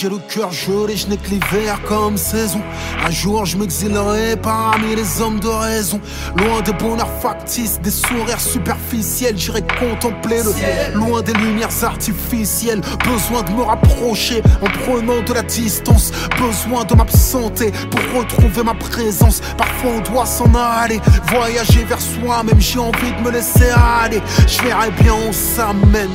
J'ai le cœur gelé, je n'ai que l'hiver comme saison. Un jour, je m'exilerai parmi les hommes de raison. Loin des bonheurs factices, des sourires superficiels, j'irai contempler le ciel. Loin des lumières artificielles, besoin de me rapprocher en prenant de la distance. Besoin de m'absenter pour retrouver ma présence. Parfois, on doit s'en aller, voyager vers soi-même. J'ai envie de me laisser aller. Je verrai bien où ça mène.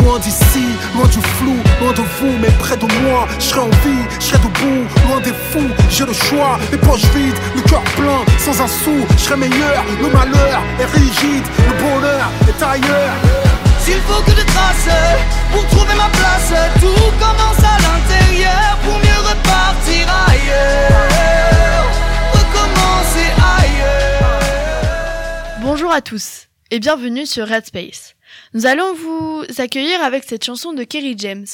Loin d'ici, loin du flou, loin de vous, mais près de moi. Je serai en vie, je serai debout, loin des fous. J'ai le choix, les poches vides, le cœur plein, sans un sou. Je serai meilleur, le malheur est rigide, le bonheur est ailleurs. S'il faut que de traces pour trouver ma place, tout commence à l'intérieur pour mieux repartir ailleurs. Recommencer ailleurs. Bonjour à tous et bienvenue sur Red Space. Nous allons vous accueillir avec cette chanson de Kerry James,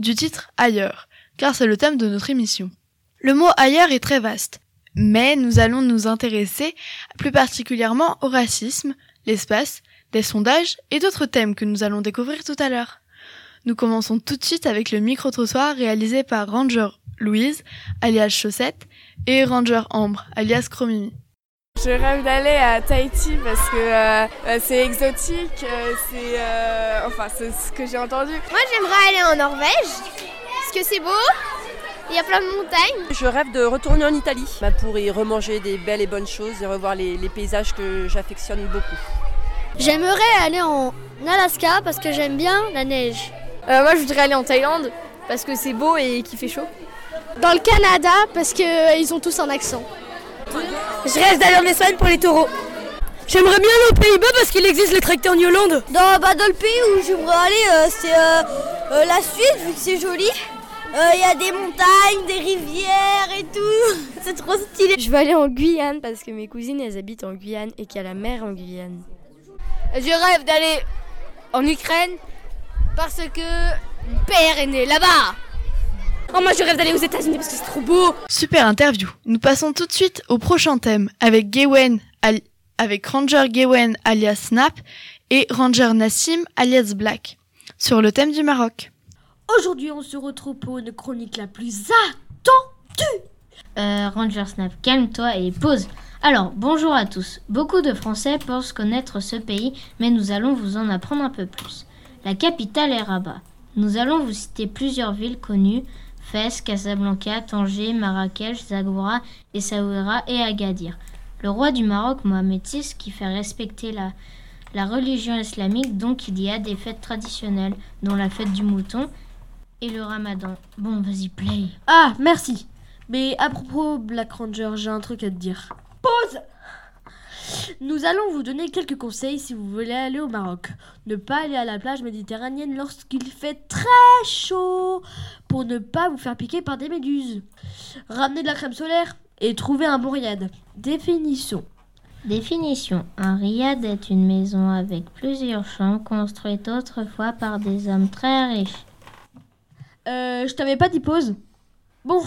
du titre Ailleurs, car c'est le thème de notre émission. Le mot ailleurs est très vaste, mais nous allons nous intéresser plus particulièrement au racisme, l'espace, des sondages et d'autres thèmes que nous allons découvrir tout à l'heure. Nous commençons tout de suite avec le micro-trottoir réalisé par Ranger Louise, alias Chaussette, et Ranger Ambre, alias Chromimi. Je rêve d'aller à Tahiti parce que euh, euh, c'est exotique, euh, c'est euh, enfin c'est ce que j'ai entendu. Moi j'aimerais aller en Norvège parce que c'est beau, il y a plein de montagnes. Je rêve de retourner en Italie bah, pour y remanger des belles et bonnes choses et revoir les, les paysages que j'affectionne beaucoup. J'aimerais aller en Alaska parce que j'aime bien la neige. Euh, moi je voudrais aller en Thaïlande parce que c'est beau et qu'il fait chaud. Dans le Canada parce qu'ils ont tous un accent. Je rêve d'aller en Espagne pour les taureaux. J'aimerais bien aller aux Pays-Bas parce qu'il existe les tracteurs en Hollande. Dans, bah, dans le pays où j'aimerais aller, euh, c'est euh, euh, la Suisse vu que c'est joli. Il y a des montagnes, des rivières et tout. c'est trop stylé. Je veux aller en Guyane parce que mes cousines elles habitent en Guyane et qu'il y a la mer en Guyane. Je rêve d'aller en Ukraine parce que mon père est né là-bas. Oh moi je rêve d'aller aux États-Unis parce que c'est trop beau. Super interview. Nous passons tout de suite au prochain thème avec Gawen, avec Ranger Gawen alias Snap et Ranger Nassim alias Black sur le thème du Maroc. Aujourd'hui, on se retrouve pour une chronique la plus attendue. Euh, Ranger Snap, calme-toi et pause. Alors, bonjour à tous. Beaucoup de Français pensent connaître ce pays, mais nous allons vous en apprendre un peu plus. La capitale est Rabat. Nous allons vous citer plusieurs villes connues Fès, Casablanca, Tanger, Marrakech, Zagora, Essaouira et Agadir. Le roi du Maroc, Mohamed VI, qui fait respecter la, la religion islamique, donc il y a des fêtes traditionnelles, dont la fête du mouton et le ramadan. Bon, vas-y, play. Ah, merci. Mais à propos Black Ranger, j'ai un truc à te dire. Pause Nous allons vous donner quelques conseils si vous voulez aller au Maroc. Ne pas aller à la plage méditerranéenne lorsqu'il fait très chaud pour ne pas vous faire piquer par des méduses. Ramenez de la crème solaire et trouvez un bon riad. Définition. Définition. Un riad est une maison avec plusieurs chambres construite autrefois par des hommes très riches. Euh, je t'avais pas dit pause. Bon.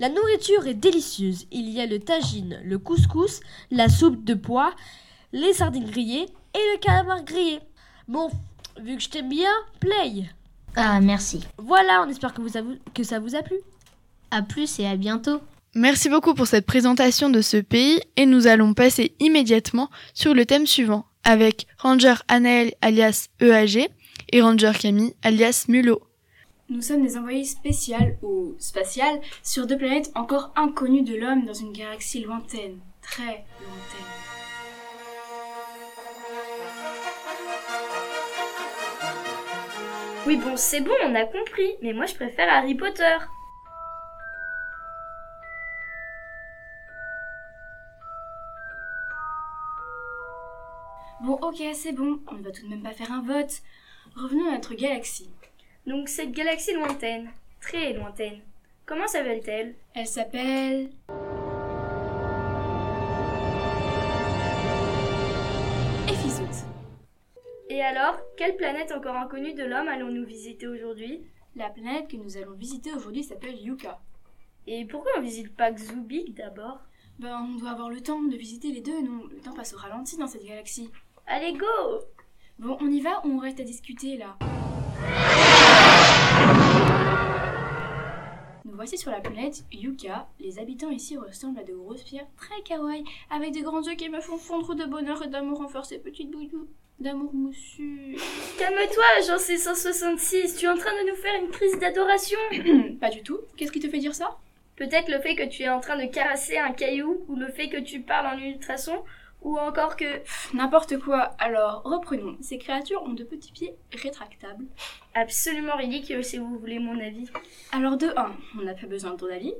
La nourriture est délicieuse. Il y a le tagine, le couscous, la soupe de pois, les sardines grillées et le calamar grillé. Bon, vu que je t'aime bien, play. Ah, merci. Voilà, on espère que, vous a- que ça vous a plu. À plus et à bientôt. Merci beaucoup pour cette présentation de ce pays et nous allons passer immédiatement sur le thème suivant avec Ranger Anaël alias EAG et Ranger Camille alias Mulot. Nous sommes des envoyés spéciales ou spatiales sur deux planètes encore inconnues de l'homme dans une galaxie lointaine, très lointaine. Oui, bon, c'est bon, on a compris, mais moi je préfère Harry Potter. Bon, ok, c'est bon, on ne va tout de même pas faire un vote. Revenons à notre galaxie. Donc cette galaxie lointaine, très lointaine, comment s'appelle-t-elle? Elle s'appelle... Et alors, quelle planète encore inconnue de l'homme allons-nous visiter aujourd'hui? La planète que nous allons visiter aujourd'hui s'appelle Yuka. Et pourquoi on visite pas Xubik d'abord? Ben, on doit avoir le temps de visiter les deux, non Le temps passe au ralenti dans cette galaxie. Allez, go! Bon, on y va ou on reste à discuter là? Nous voici sur la planète Yuka. Les habitants ici ressemblent à de grosses pierres très kawaii, avec des grands yeux qui me font fondre de bonheur et d'amour envers ces petites d'amour moussu. Calme-toi, j'en sais 166, tu es en train de nous faire une crise d'adoration Pas du tout. Qu'est-ce qui te fait dire ça? Peut-être le fait que tu es en train de caresser un caillou, ou le fait que tu parles en ultrason, ou encore que... N'importe quoi. Alors, reprenons. Ces créatures ont de petits pieds rétractables. Absolument ridicule si vous voulez mon avis. Alors de 1, on n'a pas besoin de ton avis.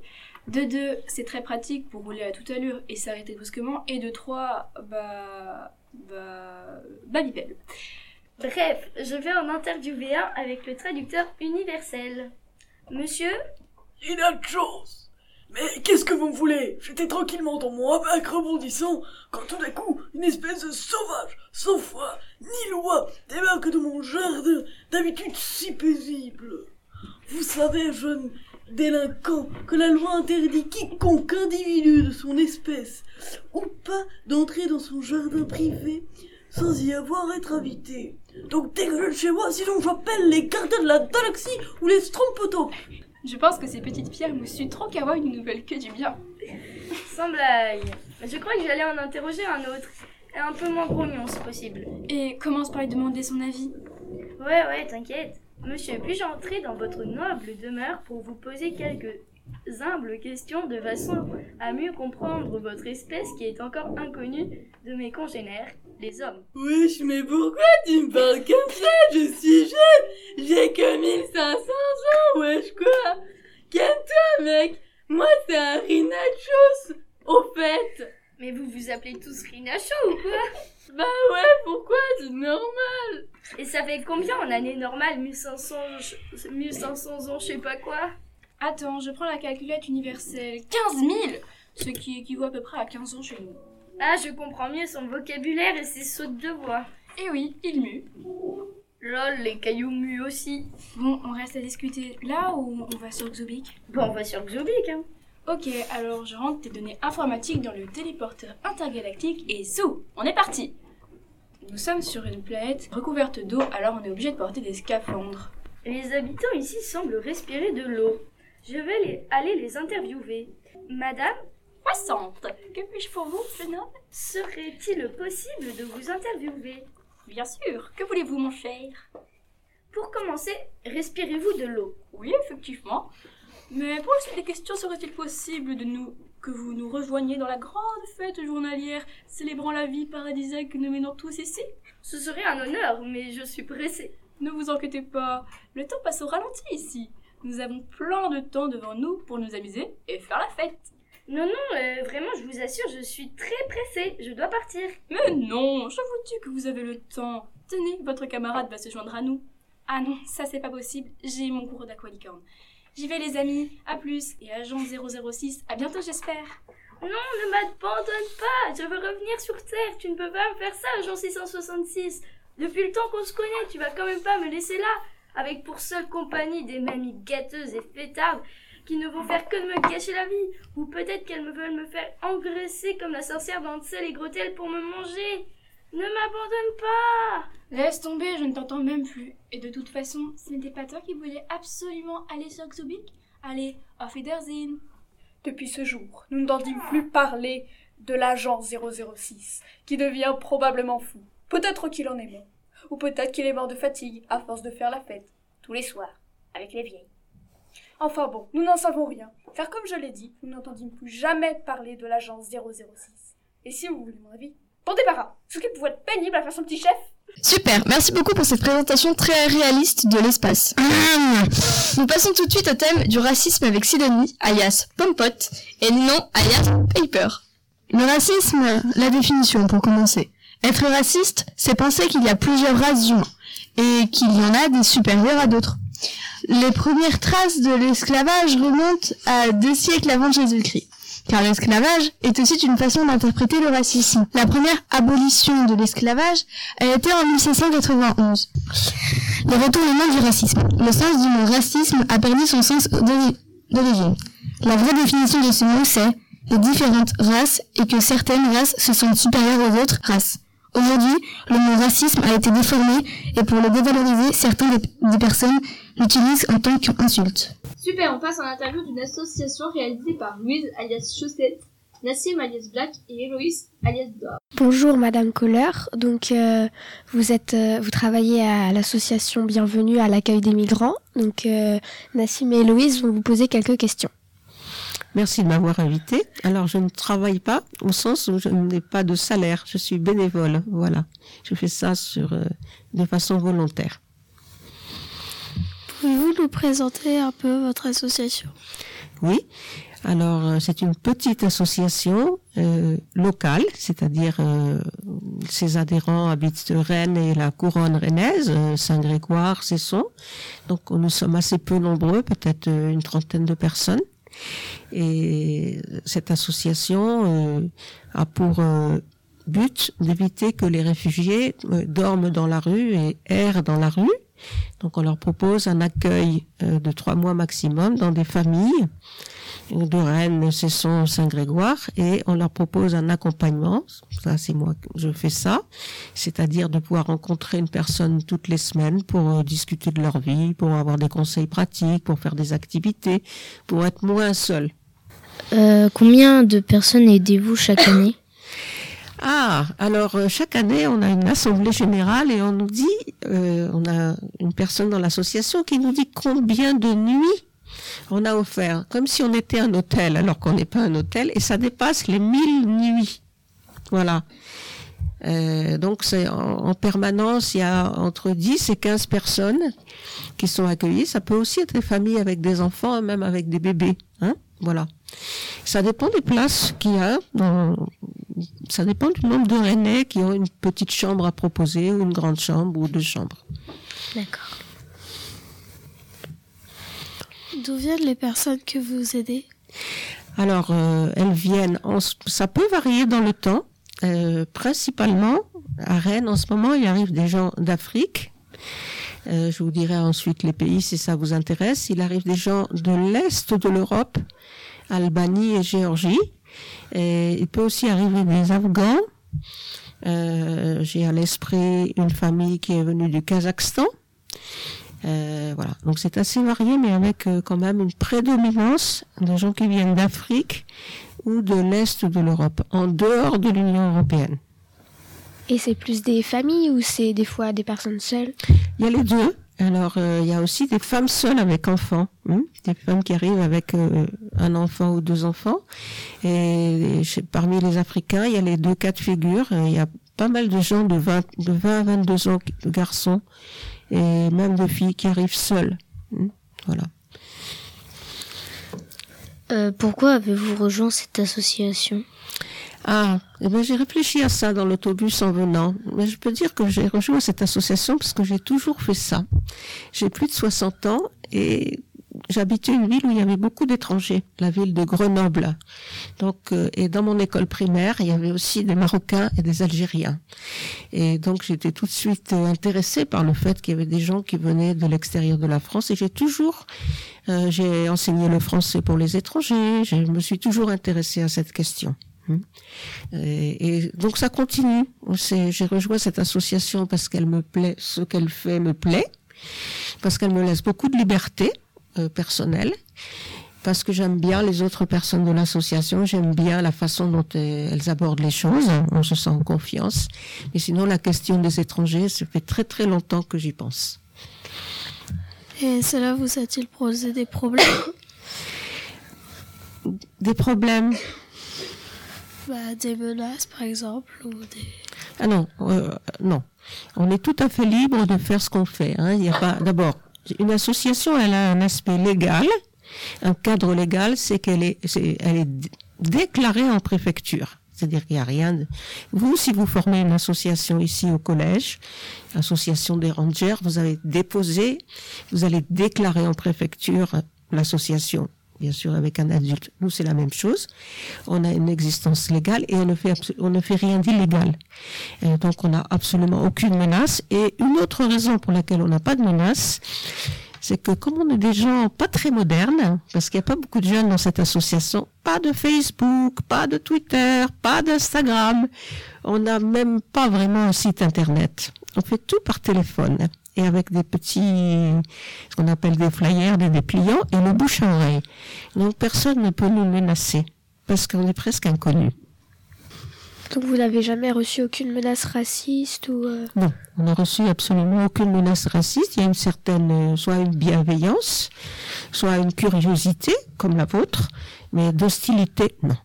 De 2, c'est très pratique pour rouler à toute allure et s'arrêter brusquement. Et de 3, bah... Bah... Bah bipède. Bref, je vais en interviewer un avec le traducteur universel. Monsieur Il a de chance Mais qu'est-ce que vous me voulez? J'étais tranquillement dans mon hamac rebondissant quand tout d'un coup, une espèce de sauvage, sans foi, ni loi, débarque de mon jardin, d'habitude si paisible. Vous savez, jeune délinquant, que la loi interdit quiconque individu de son espèce ou pas d'entrer dans son jardin privé sans y avoir être invité. Donc dégagez de chez moi, sinon j'appelle les gardiens de la galaxie ou les strompotos. Je pense que ces petites pierres moussues trop kawaii ne nous veulent que du bien. Sans blague. Je crois que j'allais en interroger un autre. Et un peu moins grognon si possible. Et commence par lui demander son avis? Ouais, ouais, t'inquiète. Monsieur, puis-je entrer dans votre noble demeure pour vous poser quelques humbles questions de façon à mieux comprendre votre espèce qui est encore inconnue de mes congénères, les hommes. Wesh, mais pourquoi tu me parles comme ça? Je suis jeune. J'ai que 1500 ans, wesh quoi. Calme-toi, mec. Moi, c'est un Rinachos, au fait. Mais vous vous appelez tous Rinacho ou quoi? Bah ouais, pourquoi? C'est normal. Et ça fait combien en année normale? 1500, 1500 ans, je sais pas quoi. Attends, je prends la calculette universelle. 15 000 Ce qui équivaut à peu près à 15 ans chez nous. Ah, je comprends mieux son vocabulaire et ses sautes de voix. Eh oui, il mue. Lol, les cailloux muent aussi. Bon, on reste à discuter là ou on va sur Xubik Bon, on va sur Xubik, hein. Ok, alors je rentre tes données informatiques dans le téléporteur intergalactique et zou, on est parti Nous sommes sur une planète recouverte d'eau, alors on est obligé de porter des scaphandres. Les habitants ici semblent respirer de l'eau. Je vais les, aller les interviewer. Madame 60. Que puis-je pour vous, jeune homme Serait-il possible de vous interviewer? Bien sûr. Que voulez-vous, mon cher? Pour commencer, respirez-vous de l'eau Oui, effectivement. Mais pour la suite des questions, serait-il possible de nous que vous nous rejoigniez dans la grande fête journalière célébrant la vie paradisiaque que nous menons tous ici? Ce serait un honneur, mais je suis pressée. Ne vous inquiétez pas, le temps passe au ralenti ici. Nous avons plein de temps devant nous pour nous amuser et faire la fête. Non, non, euh, vraiment, je vous assure, je suis très pressée. Je dois partir. Mais non, je vous dis que vous avez le temps. Tenez, votre camarade va se joindre à nous. Ah non, ça c'est pas possible. J'ai mon cours d'aqualicorne. J'y vais les amis, à plus. Et agent 006, à bientôt j'espère. Non, ne m'abandonne pas. Je veux revenir sur Terre. Tu ne peux pas me faire ça, agent 666. Depuis le temps qu'on se connaît, tu vas quand même pas me laisser là avec pour seule compagnie des mamies gâteuses et fêtardes qui ne vont faire que de me gâcher la vie, ou peut-être qu'elles me veulent me faire engraisser comme la sorcière d'Ansel et Gretel pour me manger. Ne m'abandonne pas Laisse tomber, je ne t'entends même plus. Et de toute façon, ce n'était pas toi qui voulais absolument aller sur Xubik Allez, auf Wiedersehen Depuis ce jour, nous n'entendîmes plus parler de l'agent 006, qui devient probablement fou. Peut-être qu'il en est mort. Ou peut-être qu'il est mort de fatigue, à force de faire la fête, tous les soirs, avec les vieilles. Enfin bon, nous n'en savons rien, car comme je l'ai dit, nous n'entendîmes plus jamais parler de l'agence 006. Et si vous voulez mon avis, bon débarras, ce qui pouvait être pénible à faire son petit chef. Super, merci beaucoup pour cette présentation très réaliste de l'espace. Nous passons tout de suite au thème du racisme avec Sidonie, alias Pompot, et non alias Paper. Le racisme, la définition pour commencer. Être raciste, c'est penser qu'il y a plusieurs races humains et qu'il y en a des supérieurs à d'autres. Les premières traces de l'esclavage remontent à deux siècles avant Jésus-Christ. Car l'esclavage est aussi une façon d'interpréter le racisme. La première abolition de l'esclavage a été en 1791. Le retournement du racisme. Le sens du mot racisme a perdu son sens d'origine. La vraie définition de ce mot, c'est les différentes races et que certaines races se sentent supérieures aux autres races. Aujourd'hui, le mot racisme a été déformé et pour le dévaloriser, certaines des, personnes l'utilisent en tant qu'insulte. Super, on passe à l'interview d'une association réalisée par Louise alias Chaussette, Nassim alias Black et Héloïse alias Dor. Bonjour Madame Kohler, donc euh, vous êtes, euh, vous travaillez à l'association Bienvenue à l'accueil des migrants. Donc euh, Nassim et Héloïse vont vous poser quelques questions. Merci de m'avoir invité. Alors, je ne travaille pas au sens où je n'ai pas de salaire. Je suis bénévole. Voilà. Je fais ça sur, euh, de façon volontaire. Pouvez-vous nous présenter un peu votre association? Oui. Alors, euh, c'est une petite association euh, locale, c'est-à-dire ses adhérents habitent Rennes et la couronne rennaise, Saint-Grégoire, Cesson. Donc, nous sommes assez peu nombreux, peut-être une trentaine de personnes. Et cette association euh, a pour euh, but d'éviter que les réfugiés euh, dorment dans la rue et errent dans la rue. Donc on leur propose un accueil de trois mois maximum dans des familles de Rennes, Cesson, Saint-Grégoire, et on leur propose un accompagnement. Ça, c'est moi, je fais ça. C'est-à-dire de pouvoir rencontrer une personne toutes les semaines pour euh, discuter de leur vie, pour avoir des conseils pratiques, pour faire des activités, pour être moins seul. Euh, combien de personnes aidez-vous chaque année? Ah, alors euh, chaque année, on a une assemblée générale et on nous dit, on a une personne dans l'association qui nous dit combien de nuits on a offert, comme si on était un hôtel, alors qu'on n'est pas un hôtel, et ça dépasse les 1000 nuits. Voilà. Euh, donc c'est en, permanence, il y a entre 10 et 15 personnes qui sont accueillies. Ça peut aussi être des familles avec des enfants, même avec des bébés. Hein voilà. Ça dépend des places qu'il y a. ça dépend du nombre de Rennais qui ont une petite chambre à proposer, ou une grande chambre, ou deux chambres. D'accord. D'où viennent les personnes que vous aidez? Alors, euh, elles viennent, ça peut varier dans le temps. Euh, principalement, à Rennes, en ce moment, il arrive des gens d'Afrique. Euh, je vous dirai ensuite les pays si ça vous intéresse. Il arrive des gens de l'Est de l'Europe, Albanie et Géorgie. Et il peut aussi arriver des Afghans. J'ai à l'esprit une famille qui est venue du Kazakhstan. Euh, voilà. Donc c'est assez varié, mais avec euh, quand même une prédominance de gens qui viennent d'Afrique ou de l'Est de l'Europe, en dehors de l'Union européenne. Et c'est plus des familles ou c'est des fois des personnes seules? Il y a les deux. Alors euh, il y a aussi des femmes seules avec enfants, hein. des femmes qui arrivent avec un enfant ou deux enfants. Et, parmi les Africains, il y a les deux cas de figure. Il y a pas mal de gens de 20, de 20 à 22 ans, de garçons, et même de filles qui arrivent seules. Hmm, voilà. Euh, pourquoi avez-vous rejoint cette association? Ah, eh ben, j'ai réfléchi à ça dans l'autobus en venant. Mais je peux dire que j'ai rejoint cette association parce que j'ai toujours fait ça. J'ai plus de 60 ans et j'habitais une ville où il y avait beaucoup d'étrangers, la ville de Grenoble. Donc, euh, et dans mon école primaire, il y avait aussi des Marocains et des Algériens. Et donc, j'étais tout de suite euh, intéressée par le fait qu'il y avait des gens qui venaient de l'extérieur de la France. Et j'ai toujours, euh, j'ai enseigné le français pour les étrangers. Je me suis toujours intéressée à cette question. Hmm. Et, et, donc ça continue. J'ai rejoint cette association parce qu'elle me plaît, ce qu'elle fait me plaît, parce qu'elle me laisse beaucoup de liberté euh, personnel parce que j'aime bien les autres personnes de l'association, j'aime bien la façon dont elles abordent les choses, on se sent en confiance. Mais sinon, la question des étrangers, ça fait très très longtemps que j'y pense. Et cela vous a-t-il posé des problèmes? Des problèmes Des menaces, par exemple ou des... Ah non, euh, non. On est tout à fait libre de faire ce qu'on fait. Hein. Il a pas, d'abord, une association, elle a un aspect légal, un cadre légal, c'est qu'elle est, elle est déclarée en préfecture. C'est-à-dire qu'il n'y a rien. Vous, si vous formez une association ici au collège, association des rangers, vous avez déposé, vous allez déclarer en préfecture l'association bien sûr avec un adulte. Nous, c'est la même chose. On a une existence légale et on ne fait, rien d'illégal. Donc, on n'a absolument aucune menace. Et une autre raison pour laquelle on n'a pas de menace, c'est que comme on est des gens pas très modernes, parce qu'il n'y a pas beaucoup de jeunes dans cette association, pas de Facebook, pas de Twitter, pas d'Instagram, on n'a même pas vraiment un site internet. On fait tout par téléphone et avec des petits, ce qu'on appelle des flyers, des dépliants et le bouche à oreille. Donc personne ne peut nous menacer parce qu'on est presque inconnus. Donc vous n'avez jamais reçu aucune menace raciste ou euh, Non, on n'a reçu absolument aucune menace raciste. Il y a une certaine, euh, soit une bienveillance, soit une curiosité comme la vôtre, mais d'hostilité, non.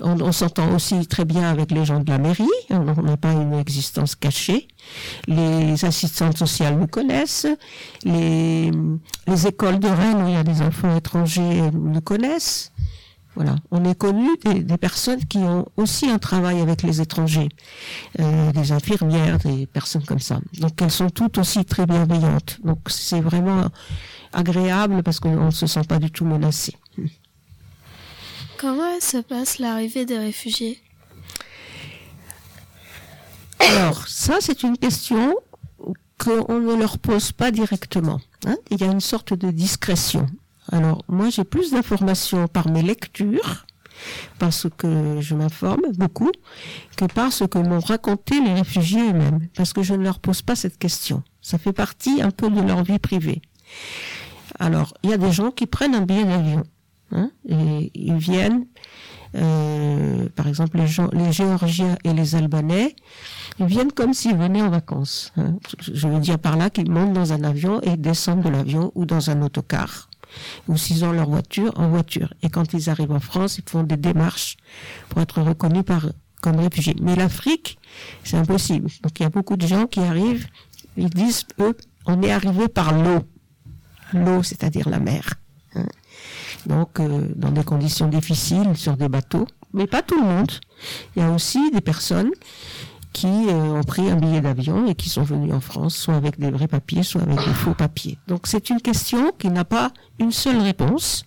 On, s'entend aussi très bien avec les gens de la mairie. On n'a pas une existence cachée. Les assistantes sociales nous connaissent. Les, les écoles de Rennes où il y a des enfants étrangers nous connaissent. Voilà, on est connu des, des, personnes qui ont aussi un travail avec les étrangers, euh, des infirmières, des personnes comme ça. Donc elles sont toutes aussi très bienveillantes. Donc c'est vraiment agréable parce qu'on ne se sent pas du tout menacé. Comment se passe l'arrivée des réfugiés? Alors ça c'est une question qu'on ne leur pose pas directement. Hein. Il y a une sorte de discrétion. Alors, moi, j'ai plus d'informations par mes lectures, parce que je m'informe beaucoup, que par ce que m'ont raconté les réfugiés eux-mêmes, parce que je ne leur pose pas cette question. Ça fait partie un peu de leur vie privée. Alors, il y a des gens qui prennent un billet d'avion, hein, et ils viennent, euh, par exemple, les, Géorgiens et les Albanais, ils viennent comme s'ils venaient en vacances. Hein. Je veux dire par là qu'ils montent dans un avion et descendent de l'avion ou dans un autocar ou s'ils ont leur voiture, en voiture. Et quand ils arrivent en France, ils font des démarches pour être reconnus par, comme réfugiés. Mais l'Afrique, c'est impossible. Donc il y a beaucoup de gens qui arrivent, ils disent, eux, on est arrivé par l'eau. L'eau, c'est-à-dire la mer. Hein. Donc, euh, dans des conditions difficiles, sur des bateaux. Mais pas tout le monde. Il y a aussi des personnes qui euh, ont pris un billet d'avion et qui sont venus en France, soit avec des vrais papiers, soit avec des faux papiers. Donc c'est une question qui n'a pas une seule réponse.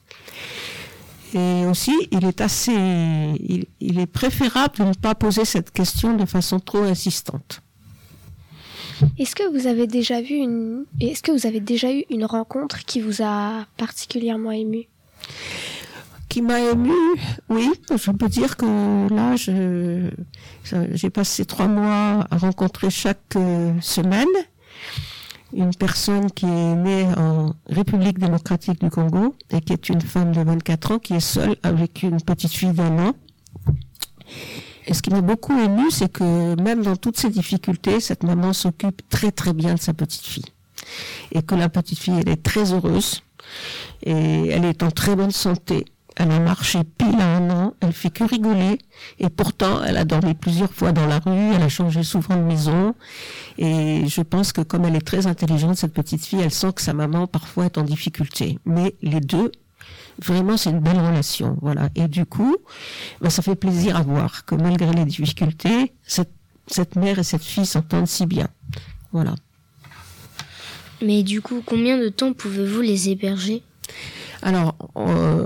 Et aussi, il est assez, il, est préférable de ne pas poser cette question de façon trop insistante. Est-ce que vous avez déjà vu une, est-ce que vous avez déjà eu une rencontre qui vous a particulièrement ému? Qui m'a ému, oui, je peux dire que là, j'ai passé trois mois à rencontrer chaque euh, semaine une personne qui est née en République démocratique du Congo et qui est une femme de 24 ans qui est seule avec une petite fille d'un an. Et ce qui m'a beaucoup ému, c'est que même dans toutes ces difficultés, cette maman s'occupe très très bien de sa petite fille. Et que la petite fille, elle est très heureuse et elle est en très bonne santé elle a marché pile à un an, elle fait que rigoler, et pourtant elle a dormi plusieurs fois dans la rue, elle a changé souvent de maison, et je pense que comme elle est très intelligente, cette petite fille, elle sent que sa maman parfois est en difficulté. Mais les deux, vraiment c'est une belle relation, voilà. Et du coup, ben, ça fait plaisir à voir que malgré les difficultés, cette, cette mère et cette fille s'entendent si bien, voilà. Mais du coup, combien de temps pouvez-vous les héberger? Alors, euh,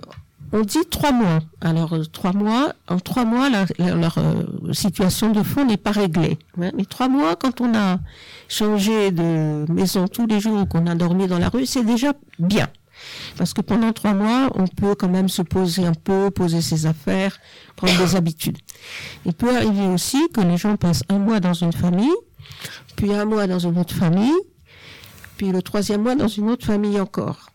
on dit trois mois. Alors euh, trois mois, en trois mois, leur euh, situation de fond n'est pas réglée. Mais trois mois, quand on a changé de maison tous les jours, qu'on a dormi dans la rue, c'est déjà bien. Parce que pendant trois mois, on peut quand même se poser un peu, poser ses affaires, prendre des habitudes. Il peut arriver aussi que les gens passent un mois dans une famille, puis un mois dans une autre famille, puis le troisième mois dans une autre famille encore.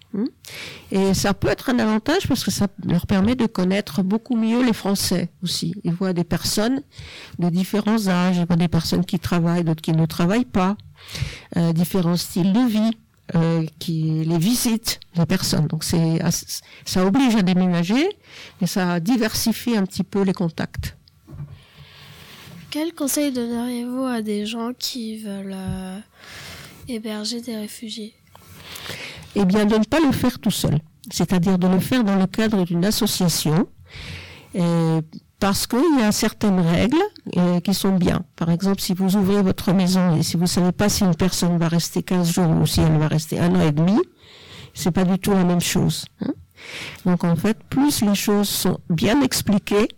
Et ça peut être un avantage parce que ça leur permet de connaître beaucoup mieux les Français aussi. Ils voient des personnes de différents âges, des personnes qui travaillent, d'autres qui ne travaillent pas, euh, différents styles de vie. Euh, qui les visitent les personnes donc c'est ça oblige à déménager mais ça diversifie un petit peu les contacts quel conseil donneriez-vous à des gens qui veulent euh, héberger des réfugiés eh bien, de ne pas le faire tout seul. C'est-à-dire de le faire dans le cadre d'une association. Et parce qu'il y a certaines règles euh, qui sont bien. Par exemple, si vous ouvrez votre maison et si vous savez pas si une personne va rester 15 jours ou si elle va rester un an et demi, c'est pas du tout la même chose. hein. Donc en fait, plus les choses sont bien expliquées,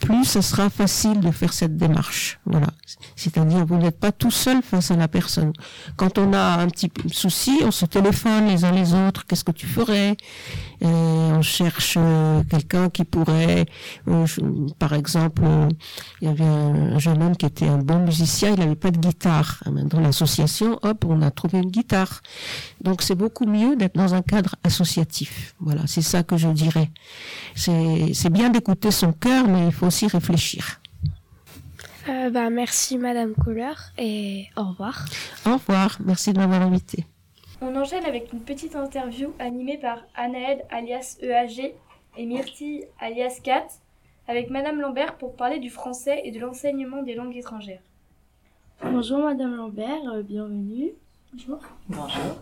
plus ce sera facile de faire cette démarche. Voilà. C'est-à-dire, vous n'êtes pas tout seul face à la personne. Quand on a un petit souci, on se téléphone les uns les autres. Qu'est-ce que tu ferais? Et On cherche euh, quelqu'un qui pourrait, euh, par exemple, euh, il y avait un, un jeune homme qui était un bon musicien, il n'avait pas de guitare. Ah ben, Dans l'association, hop, on a trouvé une guitare. Donc c'est beaucoup mieux d'être dans un cadre associatif. Voilà, c'est ça que je dirais. C'est bien d'écouter son cœur, mais il faut aussi réfléchir. Euh, bah, merci Madame Kohler et au revoir. Au revoir, merci de m'avoir invité. On enchaîne avec une petite interview animée par Anaël alias EAG et Myrtille alias Kat avec Madame Lambert pour parler du français et de l'enseignement des langues étrangères. Bonjour Madame Lambert, euh, bienvenue. Bonjour. Bonjour.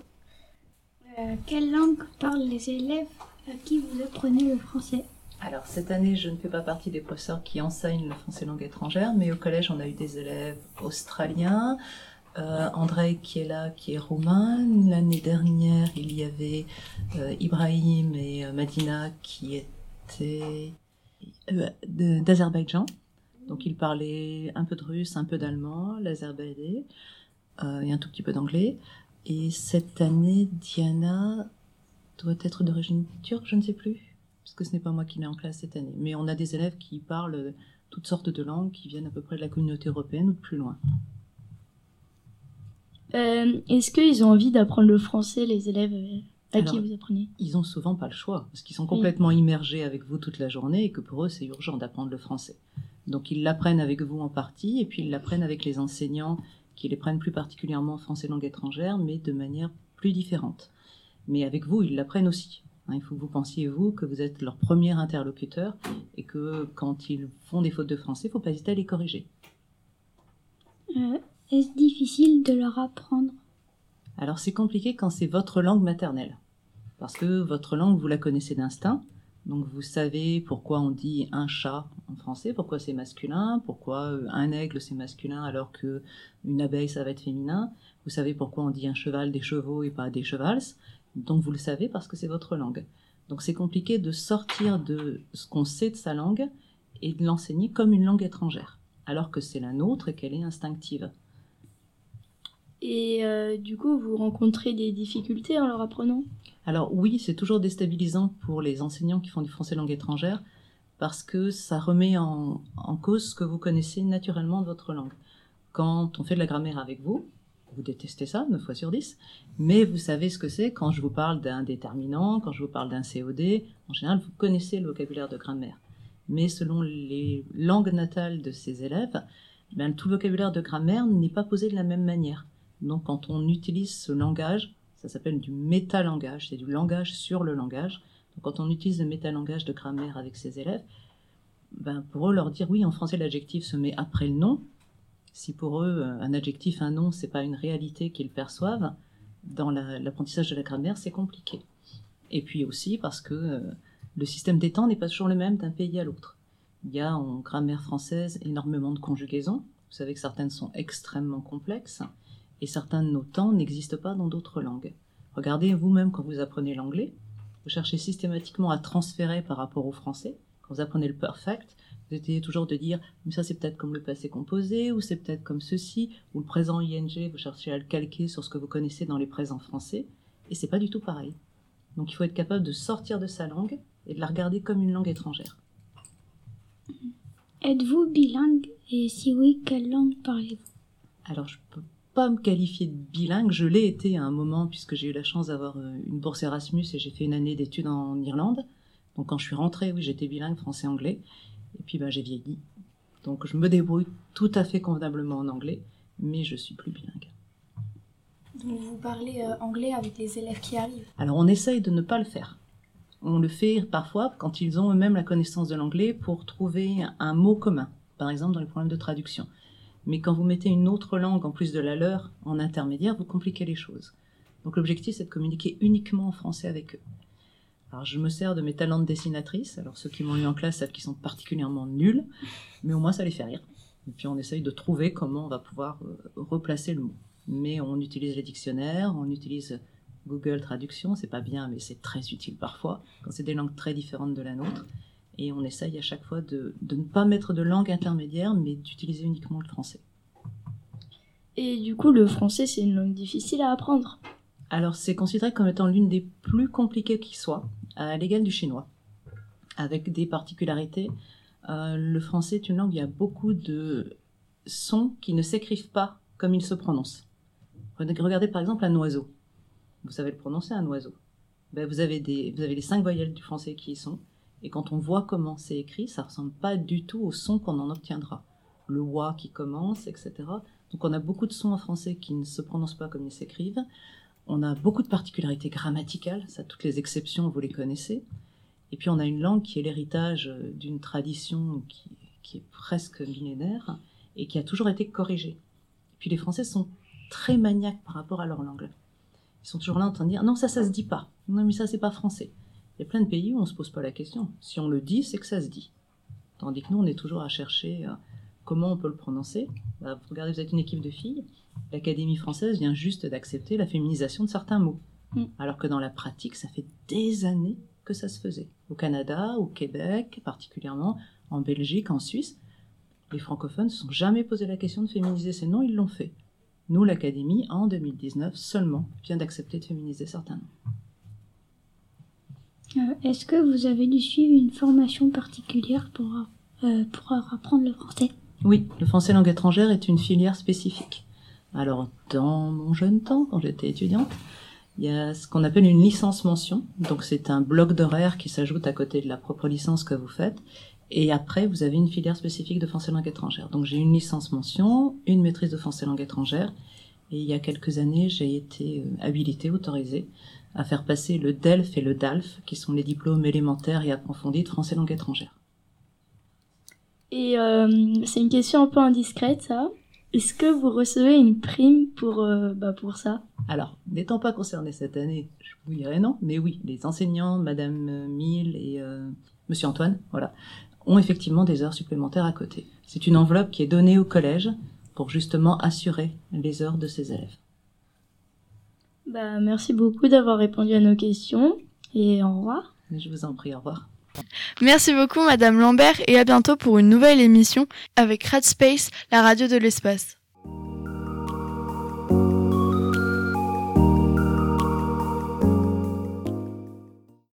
Euh, quelle langue parlent les élèves à qui vous apprenez le français? Alors, cette année, je ne fais pas partie des professeurs qui enseignent le français langue étrangère, mais au collège, on a eu des élèves australiens. Euh, André qui est là, qui est roumain. L'année dernière, il y avait euh, Ibrahim et euh, Madina qui étaient d'Azerbaïdjan. Donc, ils parlaient un peu de russe, un peu d'allemand, l'azerbaïdjan et un tout petit peu d'anglais. Et cette année, Diana doit être d'origine turque, je ne sais plus, parce que ce n'est pas moi qui l'ai en classe cette année. Mais on a des élèves qui parlent toutes sortes de langues, qui viennent à peu près de la communauté européenne ou de plus loin. Euh, Est-ce qu'ils ont envie d'apprendre le français, les élèves euh, à qui vous apprenez? Ils ont souvent pas le choix, parce qu'ils sont complètement immergés avec vous toute la journée et que pour eux, c'est urgent d'apprendre le français. Donc ils l'apprennent avec vous en partie, et puis ils l'apprennent avec les enseignants qui les prennent plus particulièrement en français langue étrangère, mais de manière plus différente. Mais avec vous, ils l'apprennent aussi. Hein, il faut que vous pensiez, vous, que vous êtes leur premier interlocuteur, et que quand ils font des fautes de français, il ne faut pas hésiter à les corriger. Euh, Est-ce difficile de leur apprendre? Alors c'est compliqué quand c'est votre langue maternelle. Parce que votre langue, vous la connaissez d'instinct. Donc vous savez pourquoi on dit un chat en français, pourquoi c'est masculin, pourquoi euh, un aigle c'est masculin alors que une abeille ça va être féminin. Vous savez pourquoi on dit un cheval des chevaux et pas des chevals. Donc vous le savez parce que c'est votre langue. Donc c'est compliqué de sortir de ce qu'on sait de sa langue et de l'enseigner comme une langue étrangère, alors que c'est la nôtre et qu'elle est instinctive. Et euh, du coup, vous rencontrez des difficultés en leur apprenant? Alors oui, c'est toujours déstabilisant pour les enseignants qui font du français langue étrangère parce que ça remet en, en cause ce que vous connaissez naturellement de votre langue. Quand on fait de la grammaire avec vous, vous détestez ça, 9 fois sur 10, mais vous savez ce que c'est quand je vous parle d'un déterminant, quand je vous parle d'un COD, en général vous connaissez le vocabulaire de grammaire. Mais selon les langues natales de ces élèves, ben, tout vocabulaire de grammaire n'est pas posé de la même manière. Donc quand on utilise ce langage, ça s'appelle du métalangage, c'est du langage sur le langage. Donc quand on utilise le métalangage de grammaire avec ses élèves, ben pour eux leur dire oui en français l'adjectif se met après le nom. Si pour eux euh, un adjectif, un nom, c'est pas une réalité qu'ils perçoivent, dans la- l'apprentissage de la grammaire c'est compliqué. Et puis aussi parce que euh, le système des temps n'est pas toujours le même d'un pays à l'autre. Il y a en grammaire française énormément de conjugaisons. Vous savez que certaines sont extrêmement complexes et certains de nos temps n'existent pas dans d'autres langues. Regardez vous-même quand vous apprenez l'anglais, vous cherchez systématiquement à transférer par rapport au français. Quand vous apprenez le perfect, vous essayez toujours de dire mais ça c'est peut-être comme le passé composé ou c'est peut-être comme ceci ou le présent ing, vous cherchez à le calquer sur ce que vous connaissez dans les présents français et c'est pas du tout pareil. Donc il faut être capable de sortir de sa langue et de la regarder comme une langue étrangère. Êtes-vous bilingue Et si oui, quelle langue parlez-vous? Alors, je peux pas me qualifier de bilingue. Je l'ai été à un moment puisque j'ai eu la chance d'avoir euh, une bourse Erasmus et j'ai fait une année d'études en Irlande. Donc, quand je suis rentrée, oui, j'étais bilingue français-anglais. Et puis, ben, j'ai vieilli. Donc, je me débrouille tout à fait convenablement en anglais, mais je suis plus bilingue. Donc vous parlez euh, anglais avec les élèves qui arrivent. Alors, on essaye de ne pas le faire. On le fait parfois quand ils ont eux-mêmes la connaissance de l'anglais pour trouver un mot commun, par exemple dans les problèmes de traduction. Mais quand vous mettez une autre langue en plus de la leur en intermédiaire, vous compliquez les choses. Donc l'objectif, c'est de communiquer uniquement en français avec eux. Alors je me sers de mes talents de dessinatrice. Alors ceux qui m'ont eu en classe savent qu'ils sont particulièrement nuls, mais au moins ça les fait rire. Et puis on essaye de trouver comment on va pouvoir euh, replacer le mot. Mais on utilise les dictionnaires, on utilise Google Traduction, c'est pas bien, mais c'est très utile parfois, quand c'est des langues très différentes de la nôtre. Et on essaye à chaque fois de, de ne pas mettre de langue intermédiaire, mais d'utiliser uniquement le français. Et du coup, le français, c'est une langue difficile à apprendre. Alors c'est considéré comme étant l'une des plus compliquées qui soit, à l'égal du chinois, avec des particularités. Euh, le français est une langue, il y a beaucoup de sons qui ne s'écrivent pas comme ils se prononcent. Regardez par exemple un oiseau. Vous savez le prononcer, un oiseau. Ben, vous, avez des, vous avez les cinq voyelles du français qui y sont. Et quand on voit comment c'est écrit, ça ressemble pas du tout au son qu'on en obtiendra. Le wa qui commence, etc. Donc on a beaucoup de sons en français qui ne se prononcent pas comme ils s'écrivent. On a beaucoup de particularités grammaticales, ça toutes les exceptions vous les connaissez. Et puis on a une langue qui est l'héritage d'une tradition qui, qui, est presque millénaire et qui a toujours été corrigée. Et puis les Français sont très maniaques par rapport à leur langue. Ils sont toujours là en train de dire non ça ça se dit pas, non mais ça c'est pas français. Il y a plein de pays où on se pose pas la question. Si on le dit, c'est que ça se dit. Tandis que nous on est toujours à chercher euh, comment on peut le prononcer. Bah, regardez, vous êtes une équipe de filles. L'Académie française vient juste d'accepter la féminisation de certains mots. Mm. Alors que dans la pratique, ça fait des années que ça se faisait. Au Canada, au Québec particulièrement, en Belgique, en Suisse, les francophones ne se sont jamais posé la question de féminiser ces noms, ils l'ont fait. Nous, l'Académie, en 2019 seulement, vient d'accepter de féminiser certains noms. Euh, Est-ce que vous avez dû suivre une formation particulière pour, euh, pour apprendre le français? Oui, le français langue étrangère est une filière spécifique. Alors, dans mon jeune temps, quand j'étais étudiante, il y a ce qu'on appelle une licence mention. Donc, c'est un bloc d'horaire qui s'ajoute à côté de la propre licence que vous faites. Et après, vous avez une filière spécifique de français langue étrangère. Donc, j'ai une licence mention, une maîtrise de français langue étrangère. Et il y a quelques années, j'ai été euh, habilitée, autorisée à faire passer le DELF et le DALF, qui sont les diplômes élémentaires et approfondis de français langue étrangère. Et euh, c'est une question un peu indiscrète, ça. Est-ce que vous recevez une prime pour, euh, bah, pour ça? Alors, n'étant pas concerné cette année, je vous dirais non, mais oui, les enseignants, Madame Mille et euh, Monsieur Antoine, voilà, ont effectivement des heures supplémentaires à côté. C'est une enveloppe qui est donnée au collège pour justement assurer les heures de ses élèves. Bah, merci beaucoup d'avoir répondu à nos questions et au revoir. Je vous en prie, au revoir. Merci beaucoup Madame Lambert et à bientôt pour une nouvelle émission avec Radspace, la radio de l'espace.